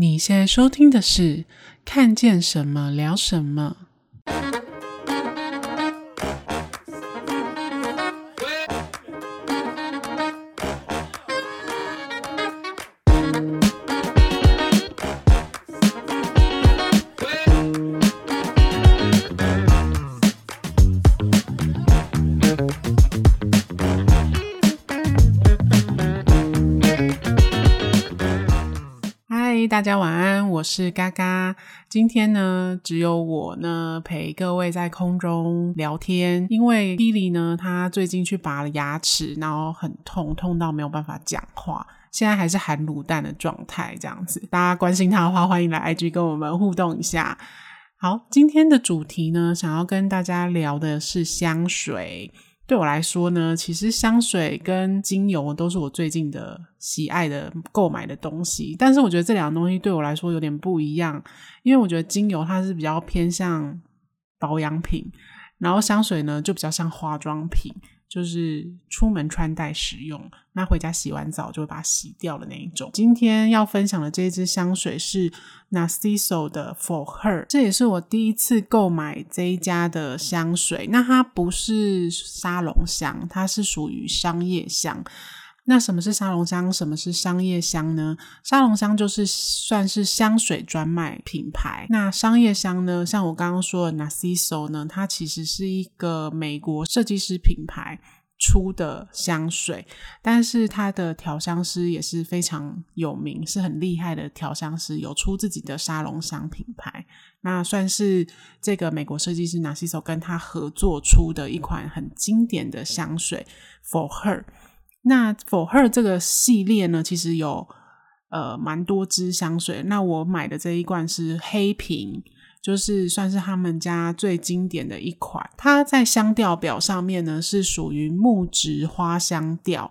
你现在收听的是《看见什么聊什么》。大家晚安，我是嘎嘎。今天呢，只有我呢陪各位在空中聊天，因为莉莉呢，他最近去拔了牙齿，然后很痛，痛到没有办法讲话，现在还是含卤蛋的状态，这样子。大家关心他的话，欢迎来 IG 跟我们互动一下。好，今天的主题呢，想要跟大家聊的是香水。对我来说呢，其实香水跟精油都是我最近的喜爱的购买的东西。但是我觉得这两个东西对我来说有点不一样，因为我觉得精油它是比较偏向保养品，然后香水呢就比较像化妆品。就是出门穿戴使用，那回家洗完澡就会把它洗掉的那一种。今天要分享的这支香水是 Narciso 的 For Her，这也是我第一次购买这一家的香水。那它不是沙龙香，它是属于商业香。那什么是沙龙香？什么是商业香呢？沙龙香就是算是香水专卖品牌。那商业香呢？像我刚刚说的 Narciso 呢，它其实是一个美国设计师品牌出的香水，但是它的调香师也是非常有名，是很厉害的调香师，有出自己的沙龙香品牌。那算是这个美国设计师 Narciso 跟他合作出的一款很经典的香水 For Her。那 For Her 这个系列呢，其实有呃蛮多支香水。那我买的这一罐是黑瓶，就是算是他们家最经典的一款。它在香调表上面呢，是属于木质花香调。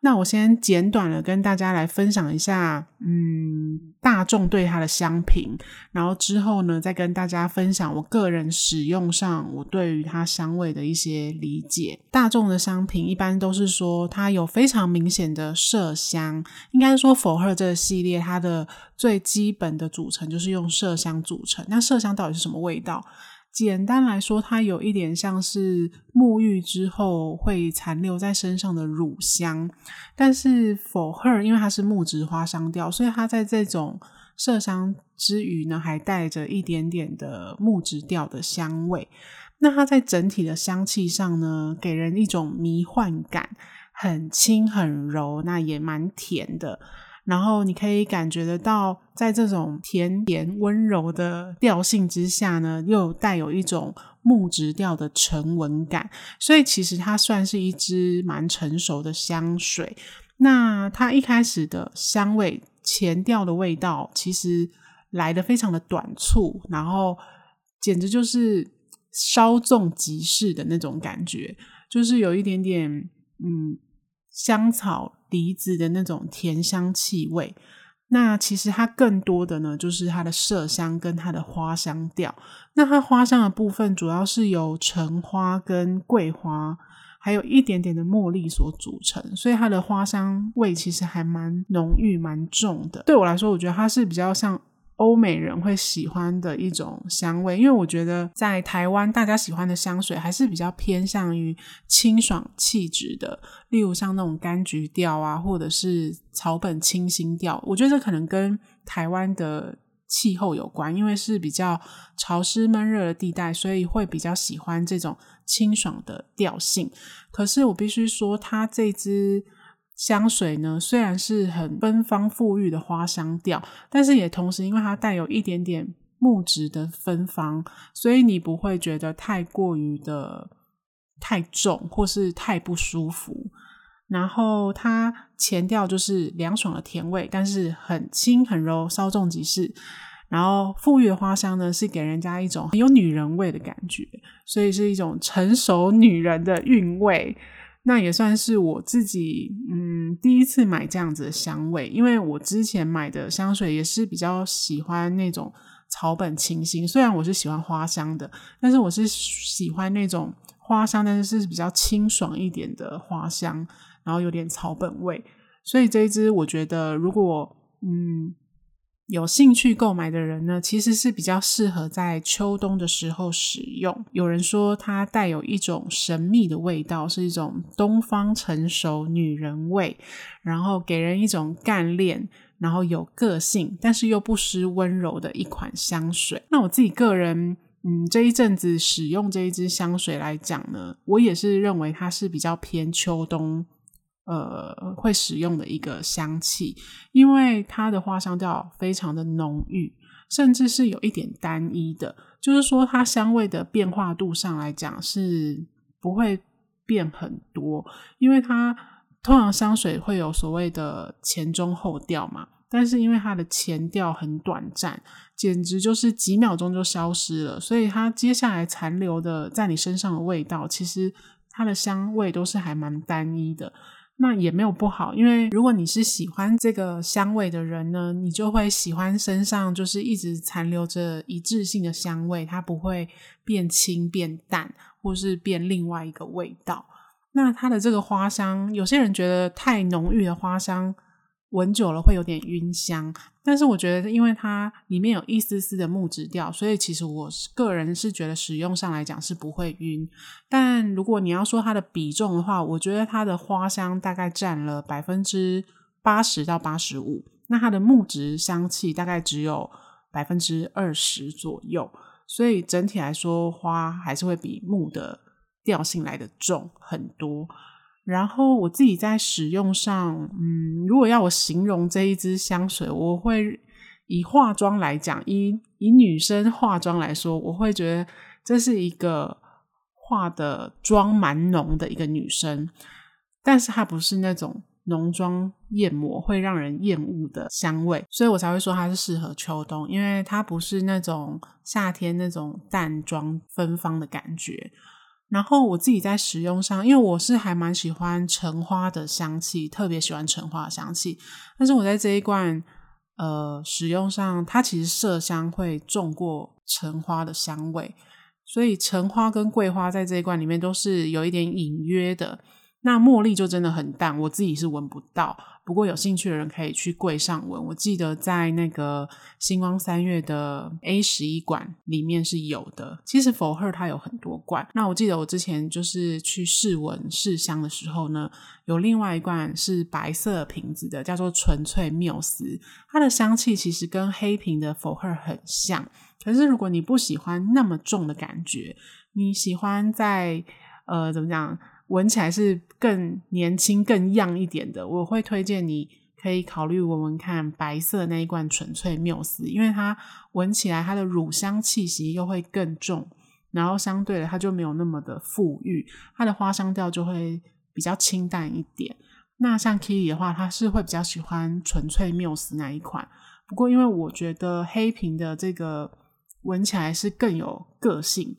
那我先简短的跟大家来分享一下，嗯，大众对它的香评，然后之后呢，再跟大家分享我个人使用上我对于它香味的一些理解。大众的香评一般都是说它有非常明显的麝香，应该说 For Her 这个系列它的最基本的组成就是用麝香组成。那麝香到底是什么味道？简单来说，它有一点像是沐浴之后会残留在身上的乳香，但是 For Her 因为它是木质花香调，所以它在这种麝香之余呢，还带着一点点的木质调的香味。那它在整体的香气上呢，给人一种迷幻感，很轻很柔，那也蛮甜的。然后你可以感觉得到，在这种甜甜温柔的调性之下呢，又带有一种木质调的沉稳感，所以其实它算是一支蛮成熟的香水。那它一开始的香味前调的味道，其实来得非常的短促，然后简直就是稍纵即逝的那种感觉，就是有一点点嗯香草。梨子的那种甜香气味，那其实它更多的呢，就是它的麝香跟它的花香调。那它花香的部分主要是由橙花跟桂花，还有一点点的茉莉所组成，所以它的花香味其实还蛮浓郁、蛮重的。对我来说，我觉得它是比较像。欧美人会喜欢的一种香味，因为我觉得在台湾大家喜欢的香水还是比较偏向于清爽气质的，例如像那种柑橘调啊，或者是草本清新调。我觉得这可能跟台湾的气候有关，因为是比较潮湿闷热的地带，所以会比较喜欢这种清爽的调性。可是我必须说，它这支。香水呢，虽然是很芬芳馥郁的花香调，但是也同时因为它带有一点点木质的芬芳，所以你不会觉得太过于的太重或是太不舒服。然后它前调就是凉爽的甜味，但是很轻很柔，稍纵即逝。然后馥郁的花香呢，是给人家一种很有女人味的感觉，所以是一种成熟女人的韵味。那也算是我自己嗯第一次买这样子的香味，因为我之前买的香水也是比较喜欢那种草本清新，虽然我是喜欢花香的，但是我是喜欢那种花香，但是是比较清爽一点的花香，然后有点草本味，所以这一支我觉得如果嗯有兴趣购买的人呢，其实是比较适合在秋冬的时候使用。有人说它带有一种神秘的味道，是一种东方成熟女人味，然后给人一种干练，然后有个性，但是又不失温柔的一款香水。那我自己个人，嗯，这一阵子使用这一支香水来讲呢，我也是认为它是比较偏秋冬。呃，会使用的一个香气，因为它的花香调非常的浓郁，甚至是有一点单一的，就是说它香味的变化度上来讲是不会变很多，因为它通常香水会有所谓的前中后调嘛，但是因为它的前调很短暂，简直就是几秒钟就消失了，所以它接下来残留的在你身上的味道，其实它的香味都是还蛮单一的。那也没有不好，因为如果你是喜欢这个香味的人呢，你就会喜欢身上就是一直残留着一致性的香味，它不会变轻变淡，或是变另外一个味道。那它的这个花香，有些人觉得太浓郁的花香。闻久了会有点晕香，但是我觉得，因为它里面有一丝丝的木质调，所以其实我个人是觉得使用上来讲是不会晕。但如果你要说它的比重的话，我觉得它的花香大概占了百分之八十到八十五，那它的木质香气大概只有百分之二十左右，所以整体来说，花还是会比木的调性来得重很多。然后我自己在使用上，嗯，如果要我形容这一支香水，我会以化妆来讲，以以女生化妆来说，我会觉得这是一个化的妆蛮浓的一个女生，但是她不是那种浓妆艳抹会让人厌恶的香味，所以我才会说它是适合秋冬，因为它不是那种夏天那种淡妆芬芳的感觉。然后我自己在使用上，因为我是还蛮喜欢橙花的香气，特别喜欢橙花的香气。但是我在这一罐呃使用上，它其实麝香会重过橙花的香味，所以橙花跟桂花在这一罐里面都是有一点隐约的。那茉莉就真的很淡，我自己是闻不到。不过有兴趣的人可以去柜上闻。我记得在那个星光三月的 A 十一罐里面是有的。其实 For Her 它有很多罐。那我记得我之前就是去试闻试香的时候呢，有另外一罐是白色瓶子的，叫做纯粹缪斯。它的香气其实跟黑瓶的 For Her 很像。可是如果你不喜欢那么重的感觉，你喜欢在呃怎么讲？闻起来是更年轻、更 y 一点的，我会推荐你可以考虑闻闻看白色那一罐纯粹缪斯，因为它闻起来它的乳香气息又会更重，然后相对的它就没有那么的馥郁，它的花香调就会比较清淡一点。那像 Kili 的话，他是会比较喜欢纯粹缪斯那一款，不过因为我觉得黑瓶的这个闻起来是更有个性。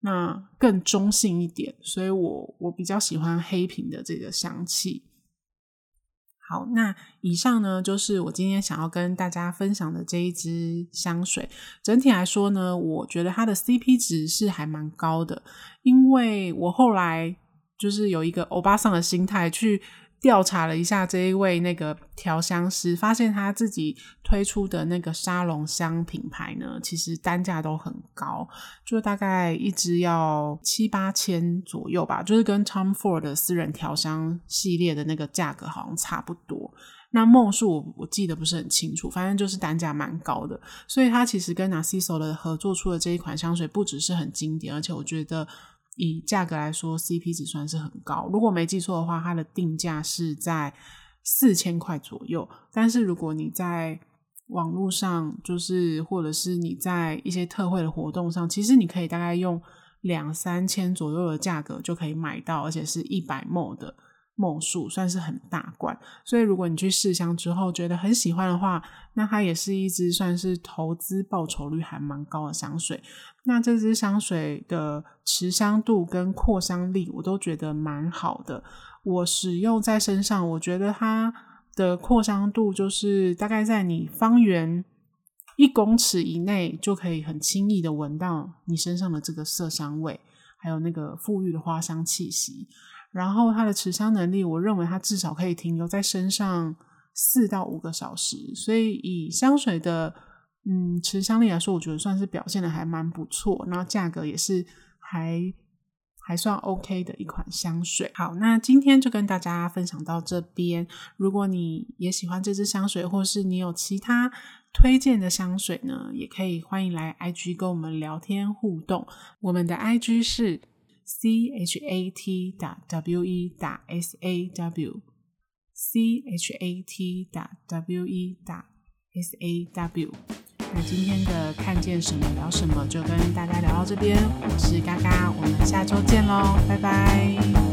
那更中性一点，所以我我比较喜欢黑瓶的这个香气。好，那以上呢就是我今天想要跟大家分享的这一支香水。整体来说呢，我觉得它的 CP 值是还蛮高的，因为我后来就是有一个欧巴桑的心态去。调查了一下这一位那个调香师，发现他自己推出的那个沙龙香品牌呢，其实单价都很高，就大概一支要七八千左右吧，就是跟 Tom Ford 的私人调香系列的那个价格好像差不多。那梦数我我记得不是很清楚，反正就是单价蛮高的。所以他其实跟 Narciso 的合作出的这一款香水，不只是很经典，而且我觉得。以价格来说，CP 值算是很高。如果没记错的话，它的定价是在四千块左右。但是如果你在网络上，就是或者是你在一些特惠的活动上，其实你可以大概用两三千左右的价格就可以买到，而且是一百 ml 的。梦数算是很大罐，所以如果你去试香之后觉得很喜欢的话，那它也是一支算是投资报酬率还蛮高的香水。那这支香水的持香度跟扩香力我都觉得蛮好的。我使用在身上，我觉得它的扩香度就是大概在你方圆一公尺以内就可以很轻易的闻到你身上的这个麝香味，还有那个馥郁的花香气息。然后它的持香能力，我认为它至少可以停留在身上四到五个小时，所以以香水的嗯持香力来说，我觉得算是表现的还蛮不错，然后价格也是还还算 OK 的一款香水。好，那今天就跟大家分享到这边。如果你也喜欢这支香水，或是你有其他推荐的香水呢，也可以欢迎来 IG 跟我们聊天互动。我们的 IG 是 c h a t 打 w e 打 s a w c h a t 打 w e 打 s a w。那今天的看见什么聊什么就跟大家聊到这边，我是嘎嘎，我们下周见喽，拜拜。